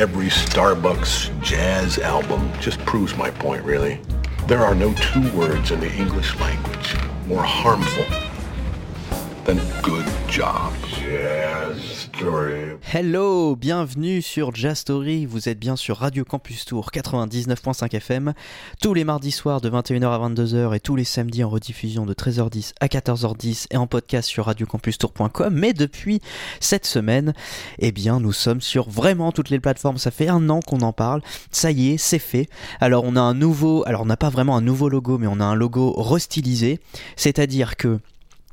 every Starbucks jazz album just proves my point, really. There are no two words in the English language more harmful story. Hello, bienvenue sur Jazz Story, vous êtes bien sur Radio Campus Tour 99.5 FM, tous les mardis soirs de 21h à 22h et tous les samedis en rediffusion de 13h10 à 14h10 et en podcast sur radiocampustour.com, mais depuis cette semaine, eh bien nous sommes sur vraiment toutes les plateformes, ça fait un an qu'on en parle, ça y est, c'est fait. Alors on a un nouveau, alors on n'a pas vraiment un nouveau logo, mais on a un logo restylisé, c'est-à-dire que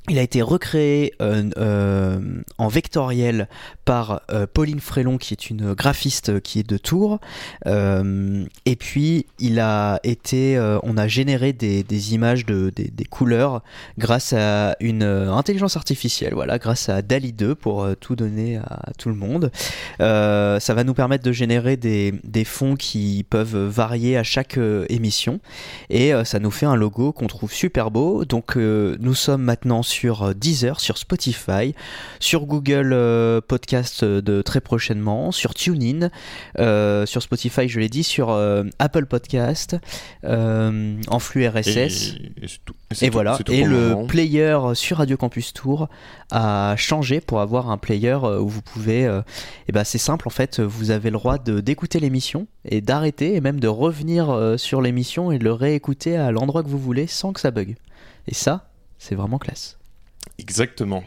il a été recréé euh, euh, en vectoriel par euh, Pauline Frélon, qui est une graphiste qui est de Tours. Et puis, il a été, on a généré des, images de des, couleurs grâce à une intelligence artificielle. Voilà, grâce à Dali 2 pour tout donner à tout le monde. Ça va nous permettre de générer des, fonds qui peuvent varier à chaque émission. Et ça nous fait un logo qu'on trouve super beau. Donc, nous sommes maintenant sur euh, Deezer, sur Spotify, sur Google euh, Podcast euh, de très prochainement, sur TuneIn, euh, sur Spotify, je l'ai dit, sur euh, Apple Podcast, euh, en flux RSS. Et, et c'est tout- et c'est Et tout- voilà, et le moment. player sur Radio Campus Tour a changé pour avoir un player où vous pouvez, et ben c'est simple en fait, vous avez le droit de d'écouter l'émission et d'arrêter et même de revenir sur l'émission et de le réécouter à l'endroit que vous voulez sans que ça bug. Et ça, c'est vraiment classe. Exactement.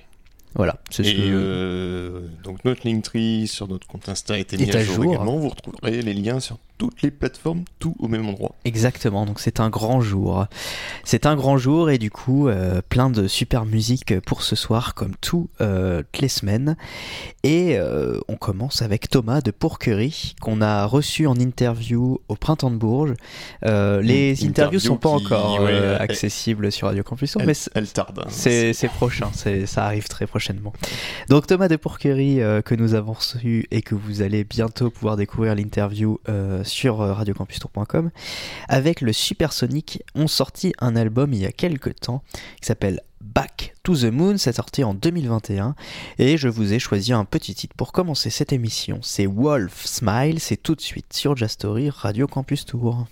Voilà, c'est ce Et que- euh, donc notre Linktree sur notre compte Insta a été mis Est à jour. également. Vous retrouverez les liens sur toutes les plateformes, tout au même endroit. Exactement, donc c'est un grand jour. C'est un grand jour et du coup, euh, plein de super musique pour ce soir, comme toutes les semaines. Et euh, on commence avec Thomas de Pourquerie, qu'on a reçu en interview au Printemps de Bourges. Euh, les interviews interview sont pas qui- encore ouais, euh, elle- accessibles sur Radio Campus, Elle, mais elle tarde. hein. c'est prochain, ça arrive très prochainement. Donc Thomas de Pourquerie euh, que nous avons reçu et que vous allez bientôt pouvoir découvrir l'interview euh, sur euh, radiocampustour.com avec le Supersonic ont sorti un album il y a quelques temps qui s'appelle Back to the Moon, c'est sorti en 2021 et je vous ai choisi un petit titre pour commencer cette émission, c'est Wolf Smile, c'est tout de suite sur Jazz Story Radio Campus Tour.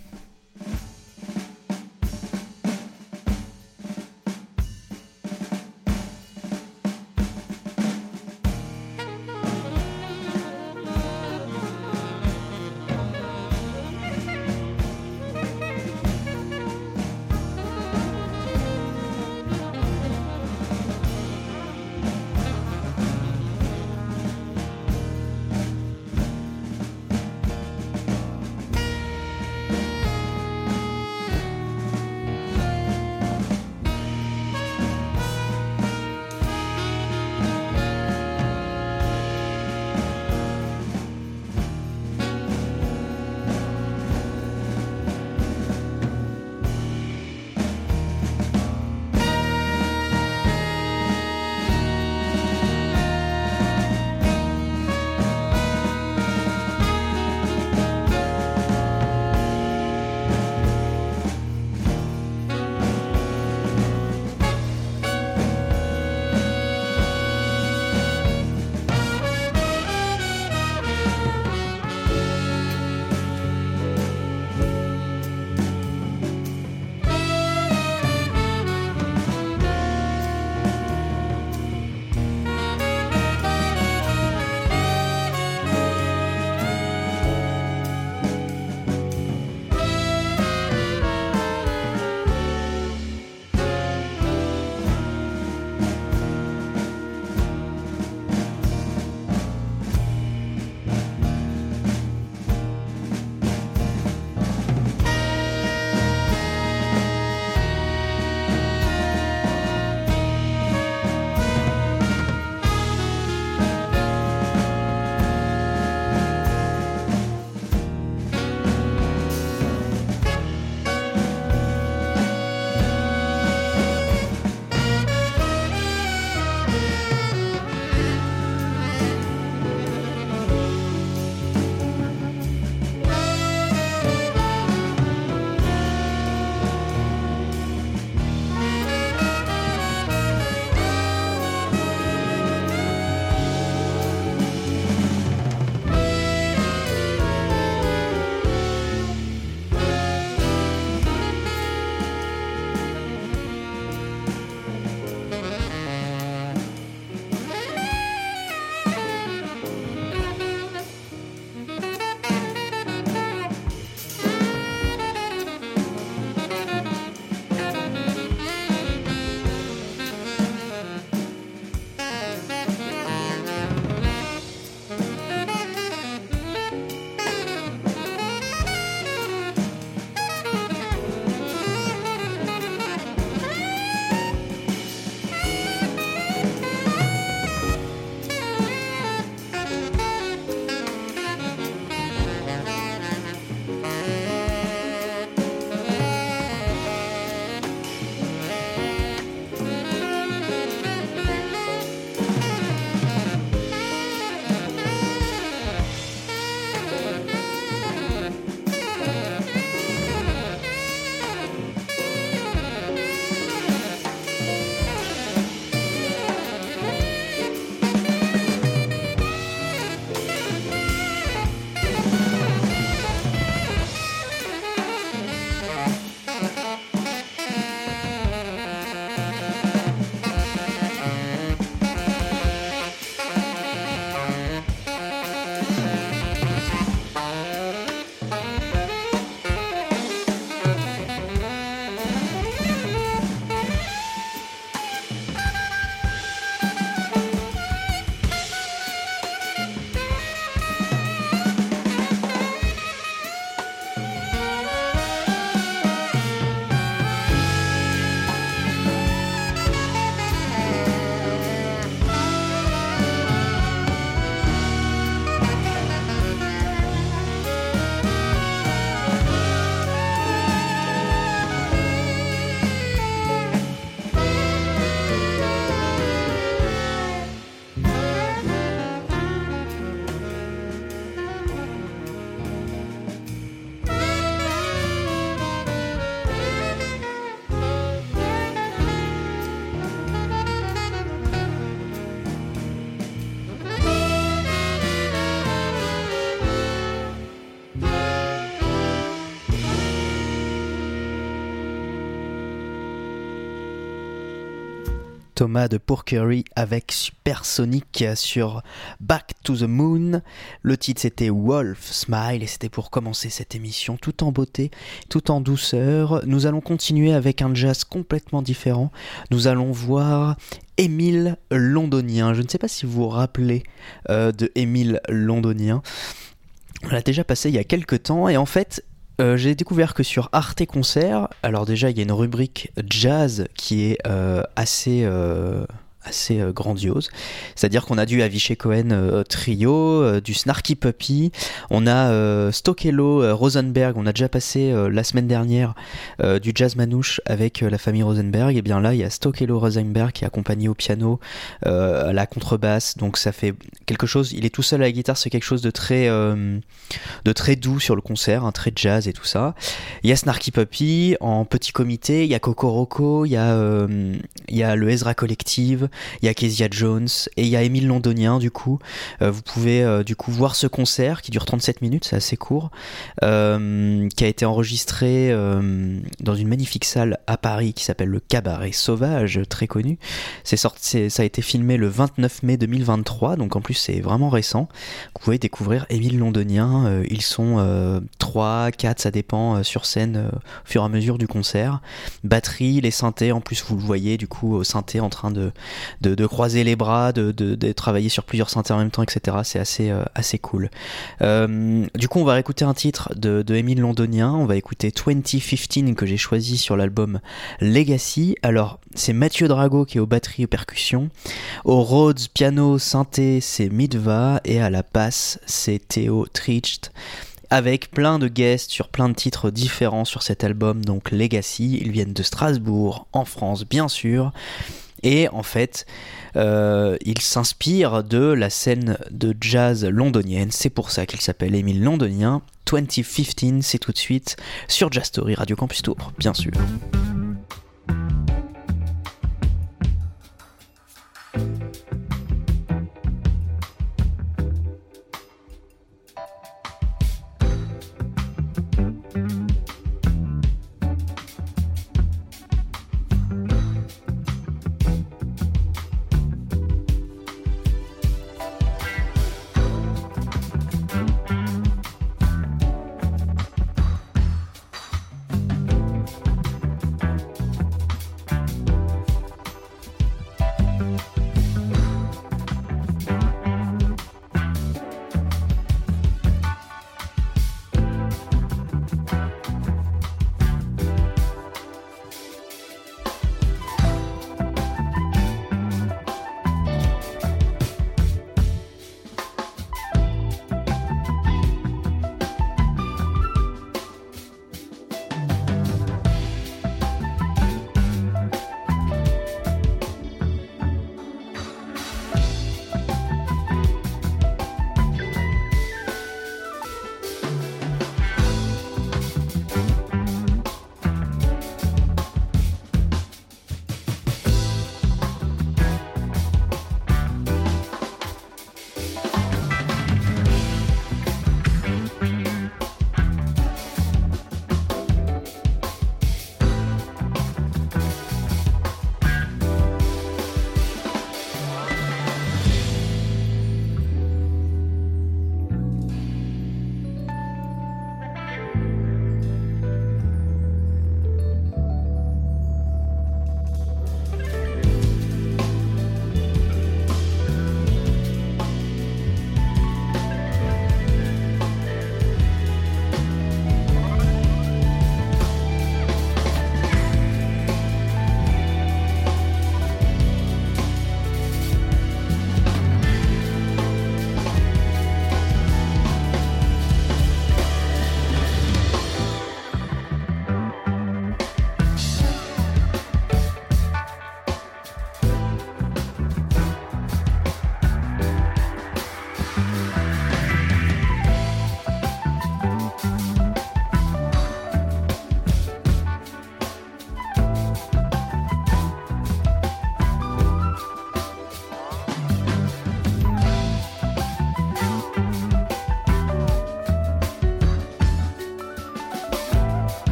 Thomas de Porkery avec Supersonic sur Back to the Moon. Le titre c'était Wolf Smile et c'était pour commencer cette émission tout en beauté, tout en douceur. Nous allons continuer avec un jazz complètement différent. Nous allons voir Émile Londonien. Je ne sais pas si vous vous rappelez euh, de Émile Londonien. On l'a déjà passé il y a quelques temps et en fait euh, j'ai découvert que sur Arte Concert, alors déjà il y a une rubrique jazz qui est euh, assez euh, assez euh, grandiose. C'est-à-dire qu'on a du Avicii Cohen euh, trio, euh, du Snarky Puppy, on a Stokelo Rosenberg, on a déjà passé la semaine dernière du jazz manouche avec la famille Rosenberg, et bien là il y a Stokelo Rosenberg qui est accompagné au piano, à la contrebasse, donc ça fait quelque chose, il est tout seul à la guitare, c'est quelque chose de très, de très doux sur le concert, un très jazz et tout ça. Il y a Snarky Puppy en petit comité, il y a Kokoroko, il y a, il y a le Ezra Collective, il y a Kezia Jones et il y a Émile Londonien du coup. Euh, vous pouvez euh, du coup voir ce concert qui dure 37 minutes, c'est assez court, euh, qui a été enregistré dans une magnifique salle à Paris qui s'appelle le Cabaret Sauvage, très connu. C'est sorti, ça a été filmé le 29 mai 2023, donc en plus c'est vraiment récent. Vous pouvez découvrir Émile Londonien. ils sont 3, 4, ça dépend sur scène au fur et à mesure du concert. Batterie, les synthés, en plus vous le voyez du coup au synthé en train de, de, croiser les bras, de, travailler sur plusieurs synthés en même temps, etc. C'est assez, euh, assez cool. Euh, du coup, on va écouter un titre de, de Émile Londonien. On va écouter 2015 que j'ai choisi sur l'album Legacy. Alors, c'est Mathieu Drago qui est aux batteries et aux percussions. Au Rhodes, piano, synthé, c'est Midva. Et à la basse, c'est Théo Tricht avec plein de guests sur plein de titres différents sur cet album, donc Legacy. Ils viennent de Strasbourg, en France, bien sûr. Et en fait, euh, il s'inspire de la scène de jazz londonienne. C'est pour ça qu'il s'appelle Émile Londonien. 2015, c'est tout de suite sur Jazz Story Radio Campus Tour, bien sûr.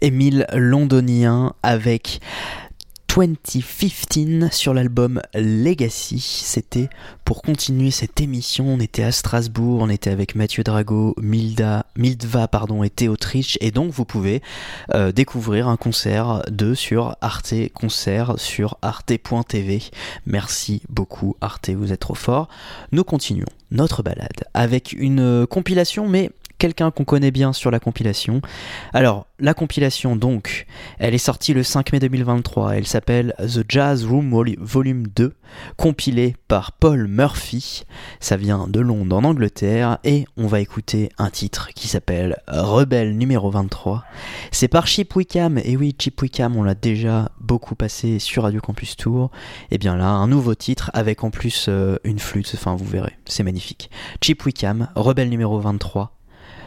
Émile Londonien avec 2015 sur l'album Legacy. C'était pour continuer cette émission. On était à Strasbourg, on était avec Mathieu Drago, Milda, Mildva pardon, et Théo Trich. Et donc vous pouvez euh, découvrir un concert de sur Arte Concert sur arte.tv. Merci beaucoup Arte, vous êtes trop fort. Nous continuons notre balade avec une compilation mais quelqu'un qu'on connaît bien sur la compilation. Alors, la compilation, donc, elle est sortie le 5 mai 2023. Elle s'appelle The Jazz Room Volume 2, compilée par Paul Murphy. Ça vient de Londres en Angleterre. Et on va écouter un titre qui s'appelle Rebelle numéro 23. C'est par Chip Wickham. Et oui, Chip Wickham, on l'a déjà beaucoup passé sur Radio Campus Tour. Et bien là, un nouveau titre avec en plus euh, une flûte. Enfin, vous verrez, c'est magnifique. Chip Wickham, Rebelle numéro 23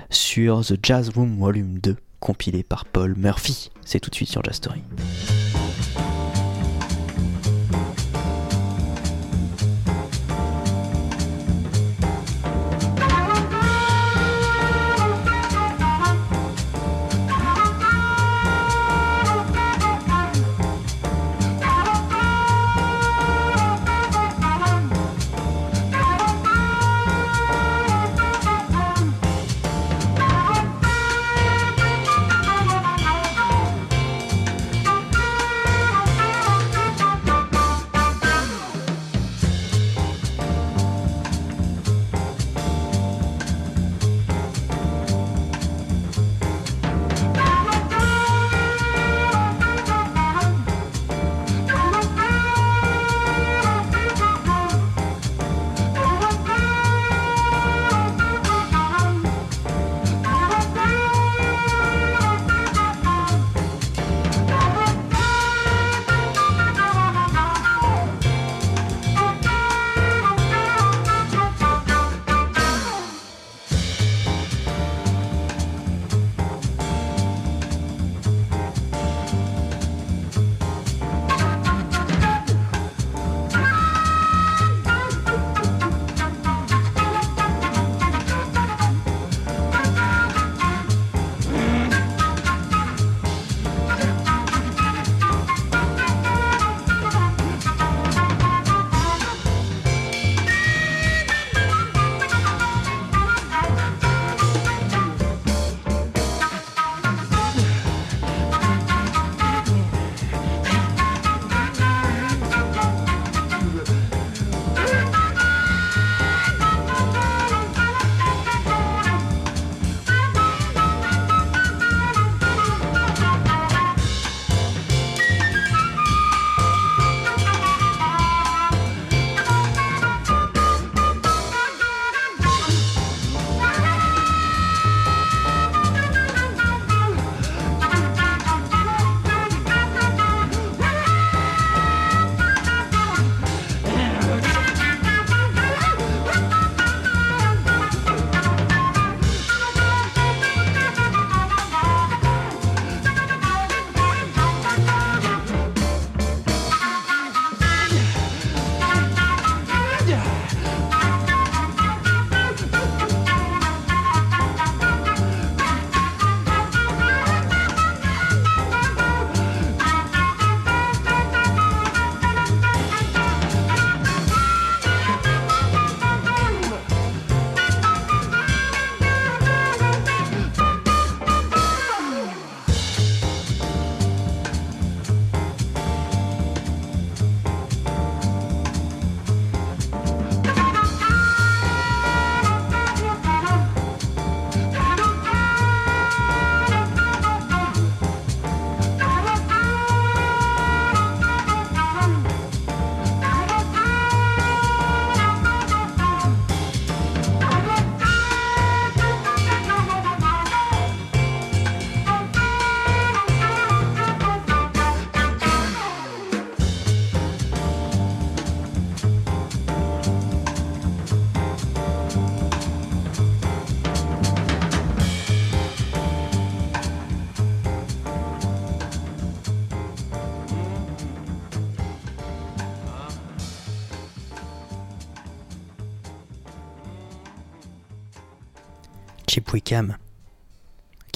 sur The Jazz Room Volume 2, compilé par Paul Murphy. C'est tout de suite sur Jazz Story.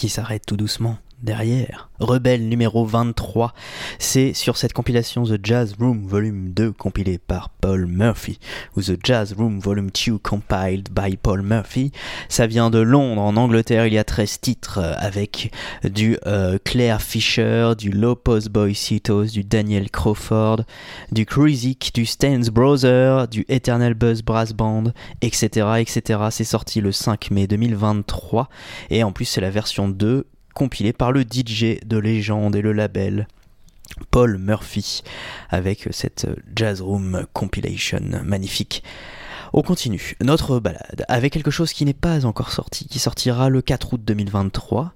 S'arrête tout doucement derrière. Rebelle numéro 23. C'est sur cette compilation The Jazz Room Volume 2 compilé par Paul Murphy ou The Jazz Room Volume 2 compiled by Paul Murphy. Ça vient de Londres, en Angleterre. Il y a 13 titres avec du euh, Claire Fisher, du Lopez Boy Citos, du Daniel Crawford, du Cruisic, du Stains Brother, du Eternal Buzz Brass Band, etc. etc. C'est sorti le 5 mai 2023 et en plus c'est la version 2 compilé par le DJ de légende et le label Paul Murphy avec cette Jazz Room Compilation magnifique. On continue notre balade avec quelque chose qui n'est pas encore sorti, qui sortira le 4 août 2023.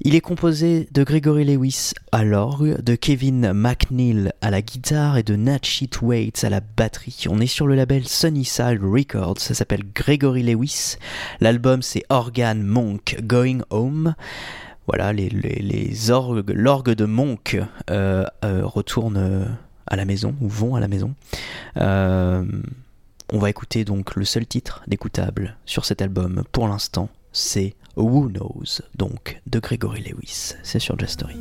Il est composé de Gregory Lewis à l'orgue, de Kevin McNeil à la guitare et de Natchit Waits à la batterie. On est sur le label Sunnyside Records, ça s'appelle Gregory Lewis. L'album c'est Organ Monk Going Home voilà, les, orgues, l'orgue de Monk euh, euh, retourne euh, à la maison, ou vont à la maison. on va écouter donc le seul titre d'écoutable sur cet album pour l'instant, c'est Who Knows, donc de Gregory Lewis. C'est sur Just Story.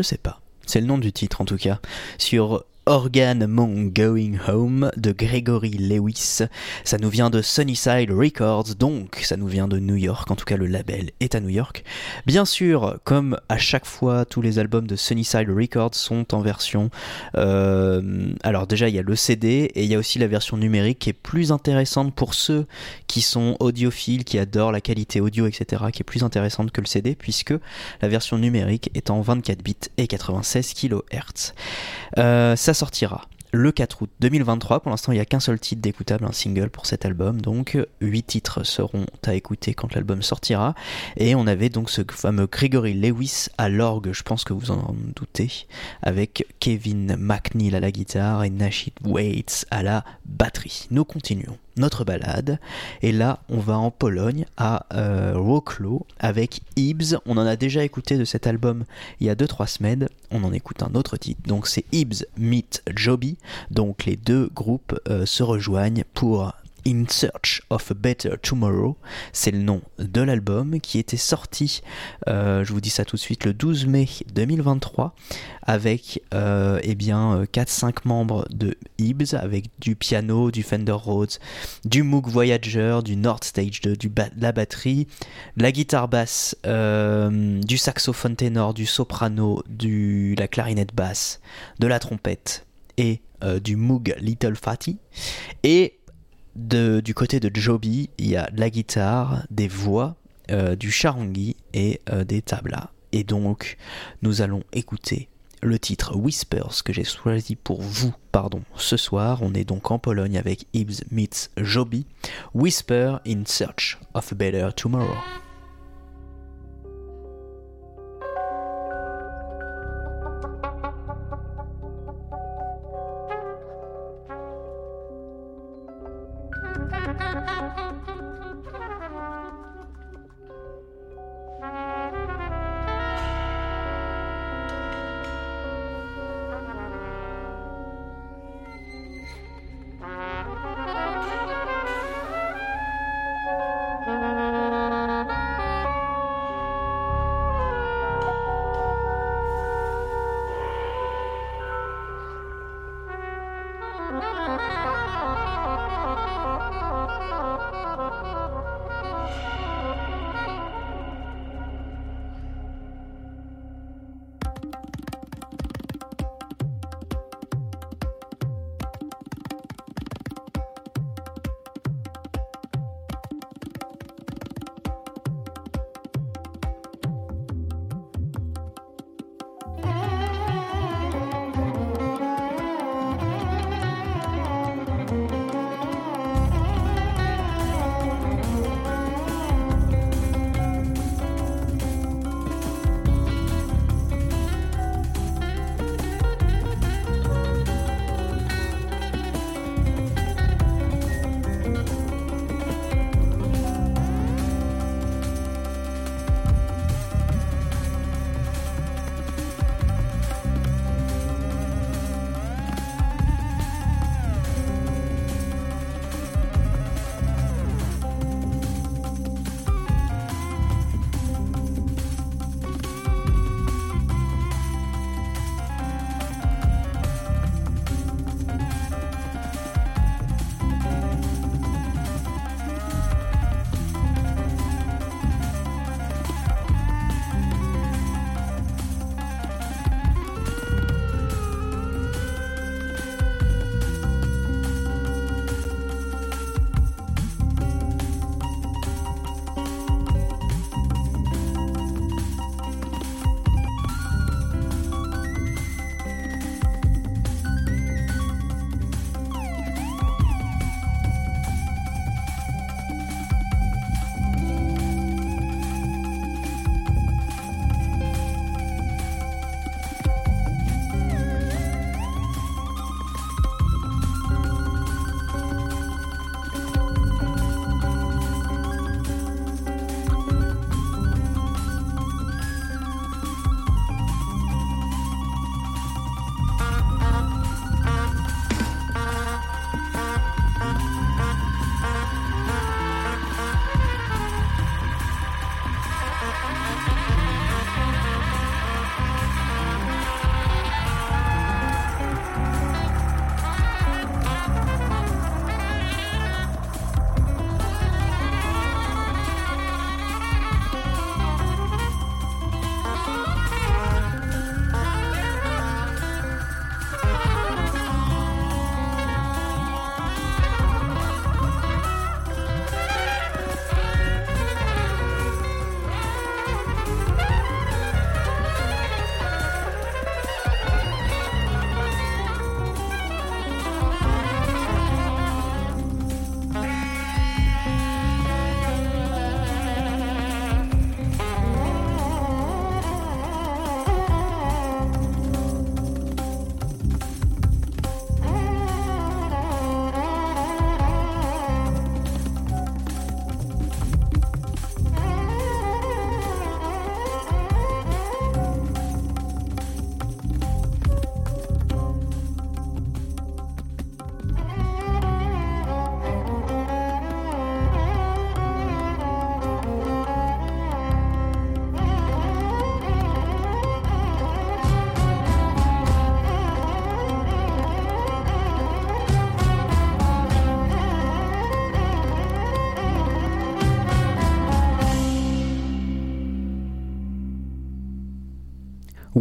Je sais pas. C'est le nom du titre en tout cas. Sur Organ Among Going Home de Gregory Lewis. Ça nous vient de Sunnyside Records, donc ça nous vient de New York, en tout cas le label est à New York. Bien sûr, comme à chaque fois, tous les albums de Sunnyside Records sont en version... Euh, alors déjà, il y a le CD et il y a aussi la version numérique qui est plus intéressante pour ceux qui sont audiophiles, qui adorent la qualité audio, etc., qui est plus intéressante que le CD, puisque la version numérique est en 24 bits et 96 kHz. Euh, ça sortira le 4 août 2023. Pour l'instant, il n'y a qu'un seul titre d'écoutable, un single pour cet album. Donc, 8 titres seront à écouter quand l'album sortira. Et on avait donc ce fameux Gregory Lewis à l'orgue, je pense que vous en doutez, avec Kevin McNeil à la guitare et Nashid Waits à la batterie. Nous continuons notre balade. Et là, on va en Pologne, à euh, avec Ibs. On en a déjà écouté de cet album il y a 2-3 semaines. On en écoute un autre titre. Donc c'est Ibs Meet Joby. Donc les deux groupes euh, se rejoignent pour In Search of a Better Tomorrow, c'est le nom de l'album qui était sorti, euh, je vous dis ça tout de suite, le 12 mai 2023 avec euh, eh bien 4-5 euh, membres de Ibs avec du piano, du Fender Rhodes, du Moog Voyager, du Nord Stage 2, du la batterie, la guitare basse, du saxophone ténor, du soprano, du la clarinette basse, de la trompette et du Moog Little Fatty et du côté de Joby, il y a de la guitare, des voix, euh, du charangi et euh, des tablas. Et donc, nous allons écouter le titre Whispers que j'ai choisi pour vous pardon, ce soir. On est donc en Pologne avec Ibs meets Joby. Whisper in Search of a Better Tomorrow.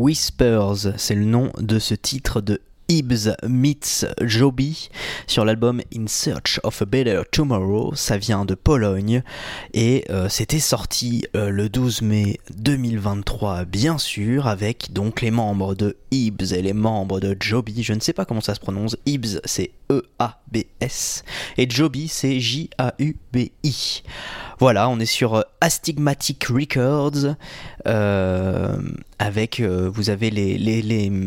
Whispers, c'est le nom de ce titre de Ibs meets Joby sur l'album In Search of a Better Tomorrow. Ça vient de Pologne et euh, c'était sorti euh, le 12 mai 2023, bien sûr, avec donc les membres de Ibs et les membres de Joby. Je ne sais pas comment ça se prononce. Ibs, c'est E-A-B-S et Joby, c'est J-A-U-B-I. Voilà, on est sur euh, Astigmatic Records. Euh, avec, euh, vous avez les,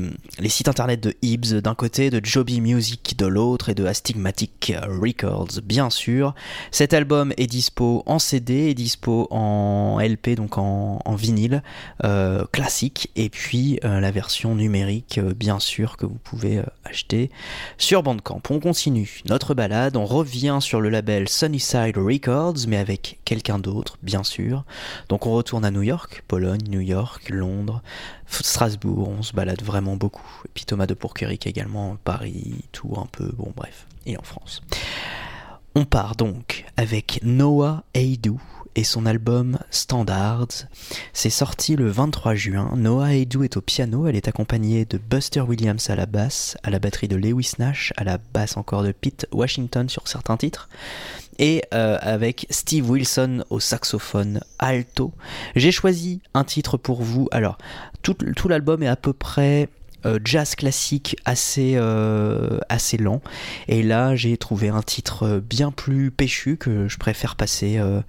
sites internet de Ibs d'un côté, de Joby Music de l'autre et de Astigmatic Records bien sûr. Cet album est dispo en CD, est dispo en LP, donc en, vinyle classique, et puis la version numérique bien sûr que vous pouvez acheter sur Bandcamp. On continue notre balade, on revient sur le label Sunnyside Records, mais avec quelqu'un d'autre bien sûr. Donc on retourne à New York, Pologne, New York, Londres, Strasbourg, on se balade vraiment beaucoup. Et puis Thomas de Pourqueric également, Paris, tout un peu, bon bref, et en France. On part donc avec Noah Eidou et son album Standards. C'est sorti le 23 juin. Noah Eidou est au piano, elle est accompagnée de Buster Williams à la basse, à la batterie de Lewis Nash, à la basse encore de Pete Washington sur certains titres et euh, avec Steve Wilson au saxophone alto. J'ai choisi un titre pour vous. Alors, tout l'album est à peu près euh, jazz classique assez, euh, assez lent. Et là, j'ai trouvé un titre bien plus péchu que je préfère passer euh,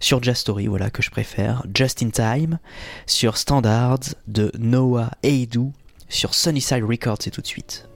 sur Jazz Story, voilà, que je préfère. Just in Time, sur Standards de Noah Eidou, sur Sunnyside Records, et tout de suite.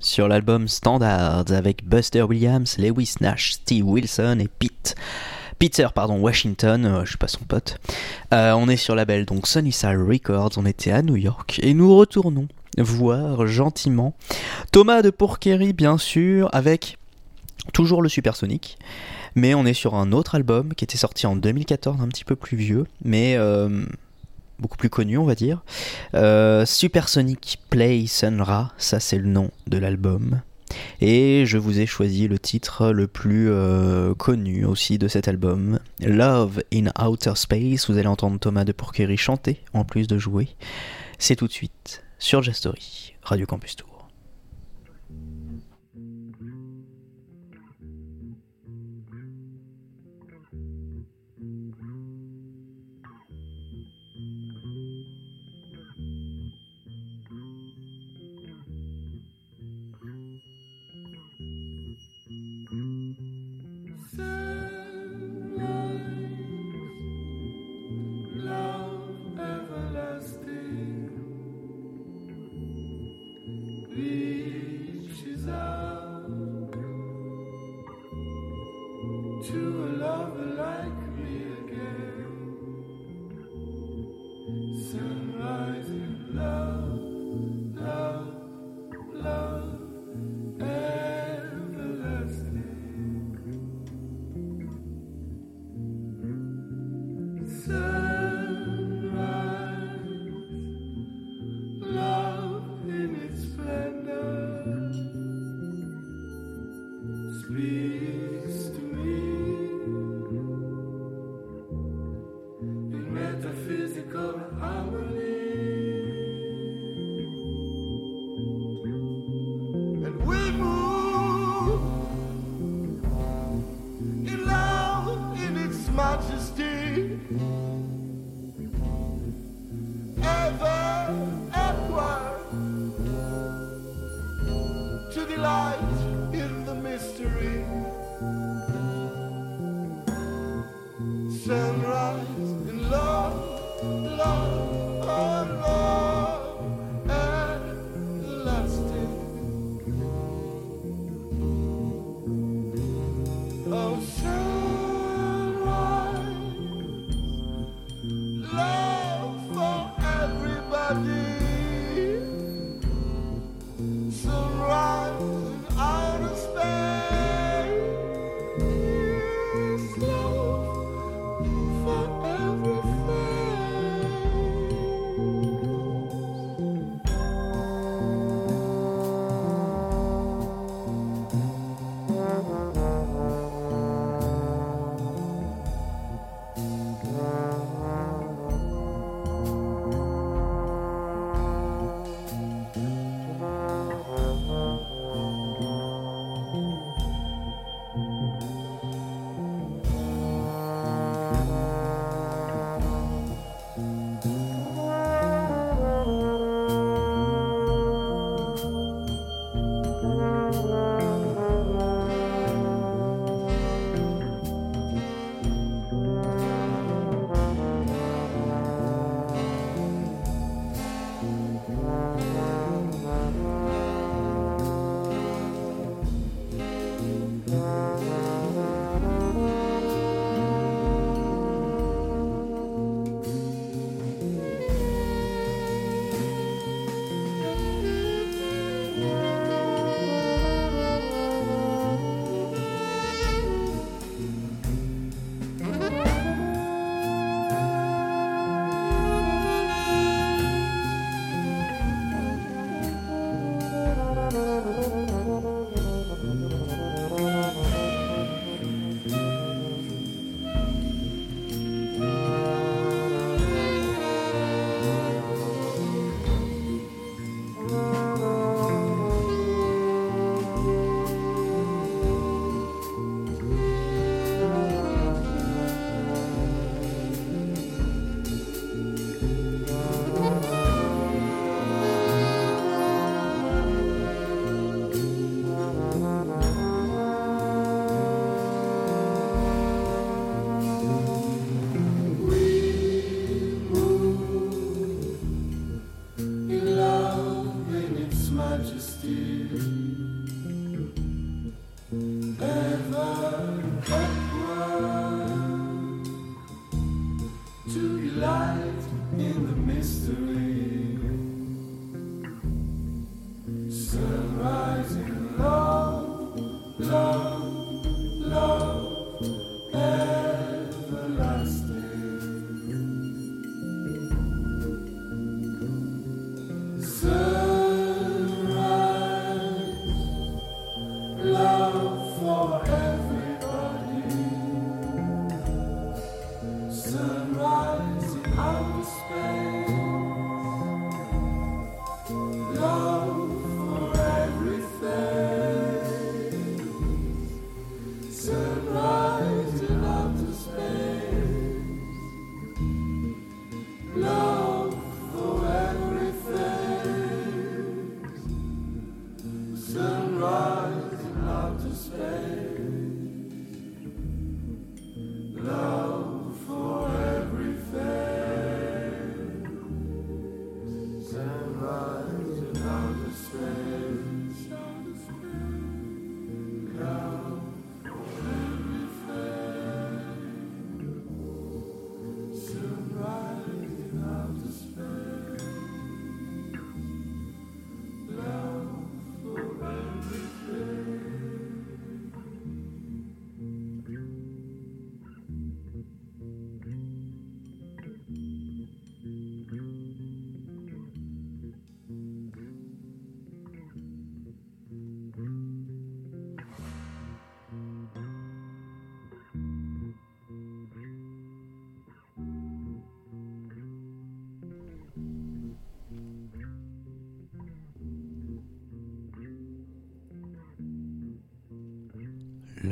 Sur l'album Standards avec Buster Williams, Lewis Nash, Steve Wilson et Pete. Peter pardon, Washington, euh, je suis pas son pote. Euh, on est sur la belle donc Sunnyside Records, on était à New York et nous retournons voir gentiment Thomas de Porquerie bien sûr avec toujours le Supersonic mais on est sur un autre album qui était sorti en 2014 un petit peu plus vieux mais euh, beaucoup plus connu on va dire euh, Supersonic Play Sunra ça c'est le nom de l'album et je vous ai choisi le titre le plus euh, connu aussi de cet album, Love in Outer Space. Vous allez entendre Thomas de Porquerie chanter en plus de jouer. C'est tout de suite sur Jastory, Radio Campus Tour.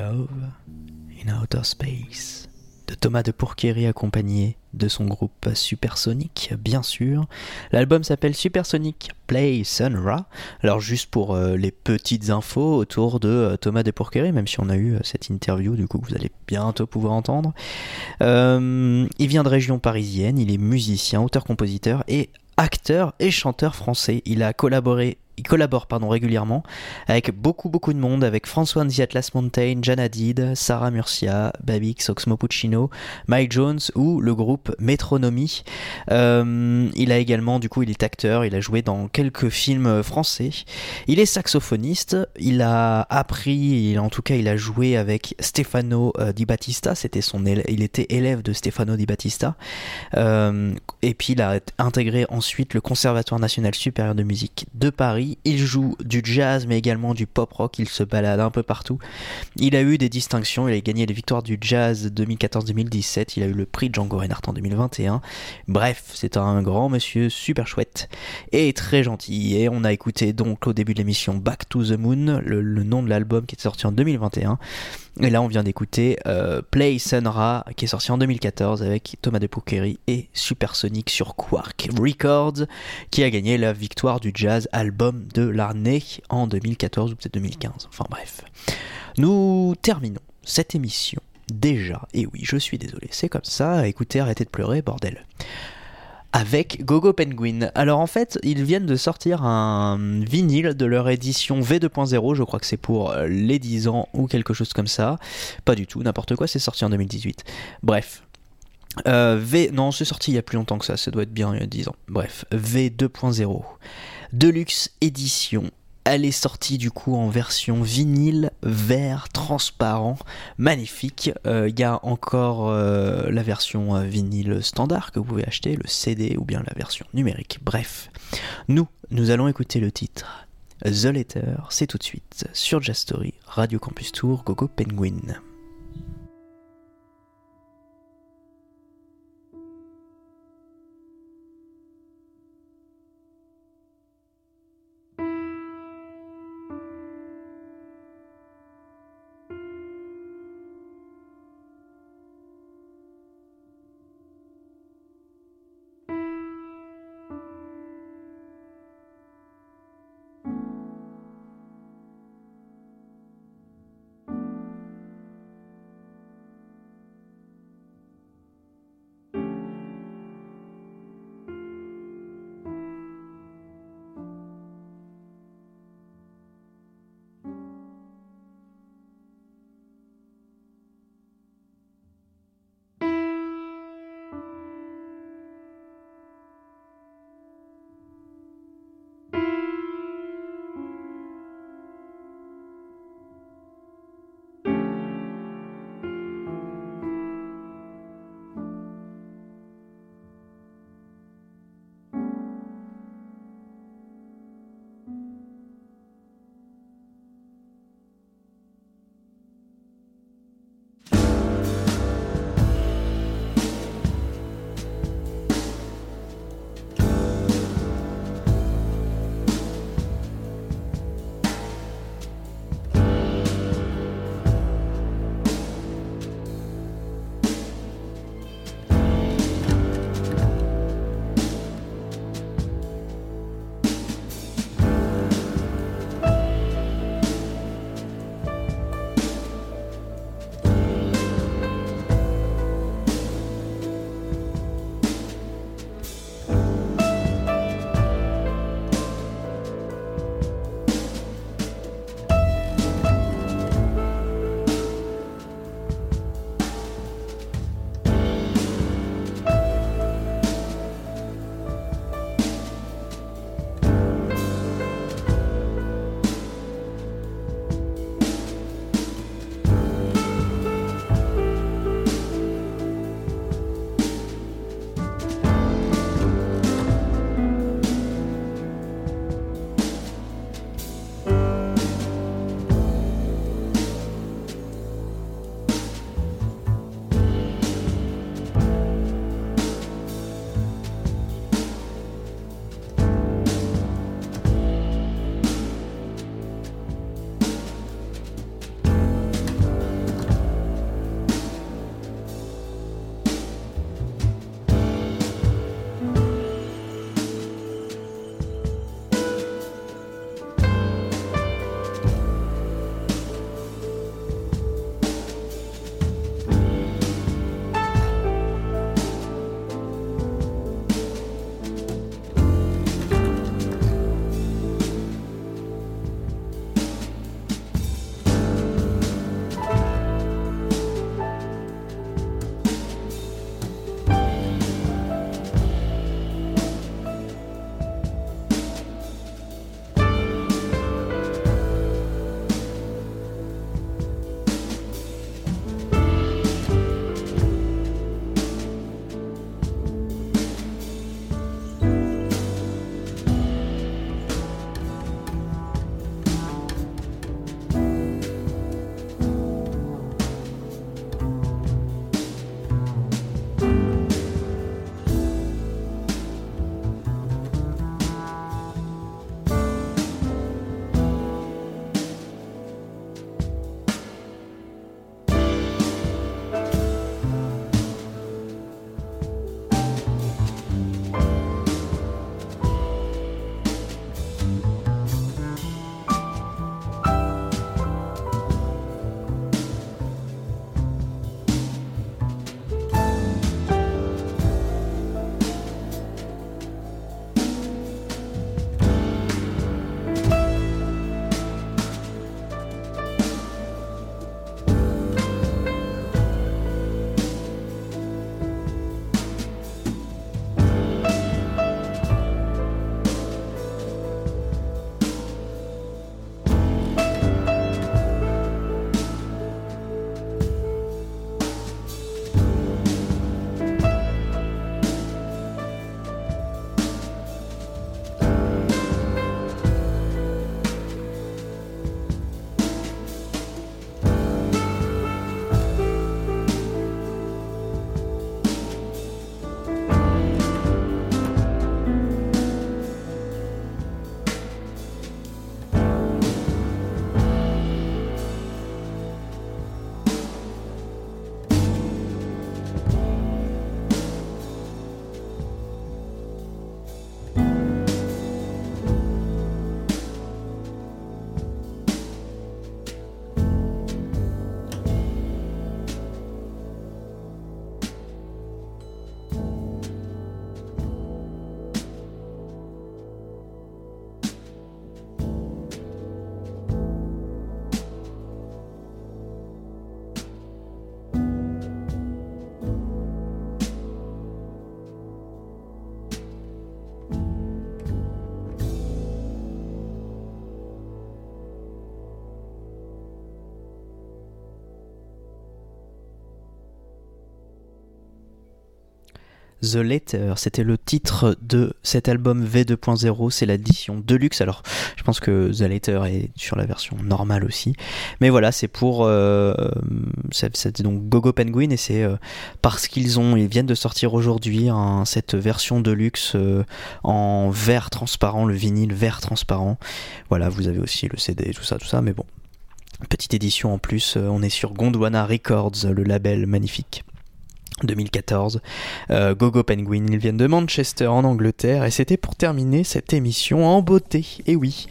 In Outer Space de Thomas de Pourquerie accompagné de son groupe Supersonic, bien sûr. L'album s'appelle Supersonic Play Sun Ra. Alors juste pour euh, les petites infos autour de euh, Thomas de Pourquerie, même si on a eu euh, cette interview, du coup vous allez bientôt pouvoir entendre. il vient de région parisienne, il est musicien, auteur-compositeur et acteur et chanteur français. Il a collaboré il collabore pardon, régulièrement avec beaucoup beaucoup de monde, avec François The Atlas Mountain, Jan Hadid, Sarah Murcia, Babix, Oxmo Puccino, Mike Jones ou le groupe Metronomy. Euh, il a également, du coup, il est acteur, il a joué dans quelques films français. Il est saxophoniste, il a appris, en tout cas, il a joué avec Stefano euh, Di Battista, c'était son il était élève de Stefano Di Battista. Euh, et puis il a intégré ensuite le Conservatoire national supérieur de musique de Paris il joue du jazz mais également du pop rock. Il se balade un peu partout. Il a eu des distinctions. Il a gagné les victoires du jazz 2014-2017. Il a eu le prix Django Reinhardt en 2021. Bref, c'est un grand monsieur super chouette et très gentil. Et on a écouté donc au début de l'émission Back to the Moon, le, nom de l'album qui est sorti en 2021. Et là, on vient d'écouter euh, Play Sunra qui est sorti en 2014 avec Thomas de et Supersonic sur Quark Records qui a gagné la victoire du jazz album de l'année en 2014 ou peut-être 2015. Enfin bref. Nous terminons cette émission déjà. Et oui, je suis désolé, c'est comme ça. Écoutez, arrêtez de pleurer, bordel avec Gogo Penguin. Alors en fait, ils viennent de sortir un vinyle de leur édition V2.0, je crois que c'est pour euh, les 10 ans ou quelque chose comme ça. Pas du tout, n'importe quoi, c'est sorti en 2018. Bref. Euh, v... Non, c'est sorti il y a plus longtemps que ça, ça doit être bien il y a 10 ans. Bref, V2.0. Deluxe édition elle est sortie du coup en version vinyle vert transparent, magnifique. Euh, il y a encore euh, la version euh, vinyle standard que vous pouvez acheter, le CD ou bien la version numérique. Bref, nous, nous allons écouter le titre The Letter, c'est tout de suite sur Jastory, Radio Campus Tour, Gogo Penguin. The Letter, c'était le titre de cet album V2.0, c'est l'édition Deluxe. Alors, je pense que The Letter est sur la version normale aussi. Mais voilà, c'est pour. Euh, donc Gogo Penguin et c'est euh, parce qu'ils ont, ils viennent de sortir aujourd'hui cette version Deluxe euh, en vert transparent, le vinyle vert transparent. Voilà, vous avez aussi le CD, tout ça, tout ça, mais bon. Petite édition en plus, on est sur Gondwana Records, le label magnifique. 2014. Euh, Gogo Penguin, ils viennent de Manchester en Angleterre et c'était pour terminer cette émission en beauté. Et oui,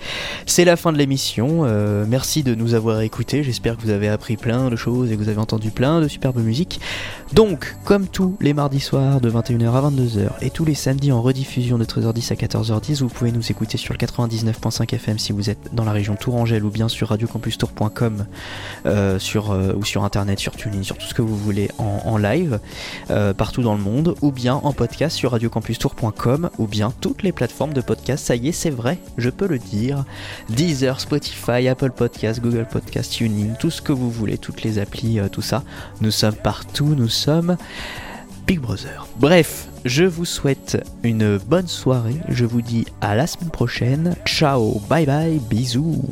c'est la fin de l'émission. Euh, merci de nous avoir écoutés. J'espère que vous avez appris plein de choses et que vous avez entendu plein de superbes musiques. Donc, comme tous les mardis soirs de 21h à 22h et tous les samedis en rediffusion de 13h10 à 14h10, vous pouvez nous écouter sur le 99.5 FM si vous êtes dans la région Tourangelle ou bien sur radiocampustour.com euh, sur, ou sur internet, sur TuneIn, sur tout ce que vous voulez en live. Euh, partout dans le monde, ou bien en podcast sur radiocampustour.com, ou bien toutes les plateformes de podcast. Ça y est, c'est vrai, je peux le dire. Deezer, Spotify, Apple Podcast, Google Podcast, TuneIn, tout ce que vous voulez, toutes les applis, euh, tout ça. Nous sommes partout, nous sommes Big Brother. Bref, je vous souhaite une bonne soirée. Je vous dis à la semaine prochaine. Ciao, bye bye, bisous.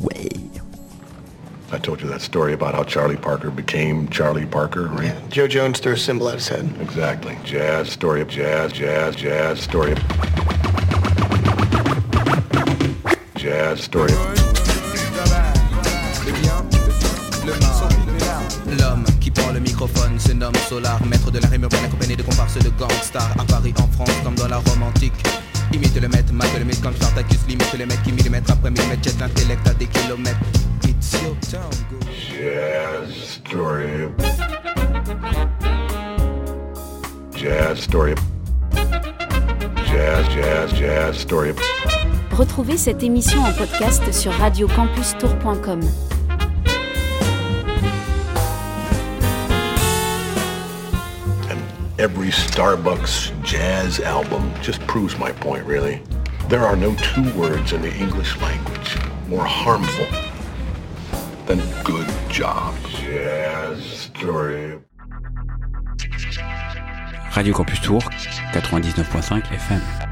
I told you that story about how Charlie Parker became Charlie Parker, right? Yeah, Joe Jones threw a symbol at his head. Exactly. Jazz, story of jazz, jazz, jazz, story of... Jazz, story of... L'homme qui prend le microphone se nomme Solar, maître de la rime urbaine accompagné de comparses de gangsters à Paris, en France, comme dans la Rome antique. Imite le maître, mate le mythe comme Spartacus, limite le mec qui millimètre après millimètre, jette l'intellect à des kilomètres. Jazz story. Jazz story. Jazz, jazz, jazz story. Retrouvez cette émission en podcast sur radiocampustour.com. And every Starbucks jazz album just proves my point, really. There are no two words in the English language more harmful than good job. Radio Campus Tour, 99.5 FM.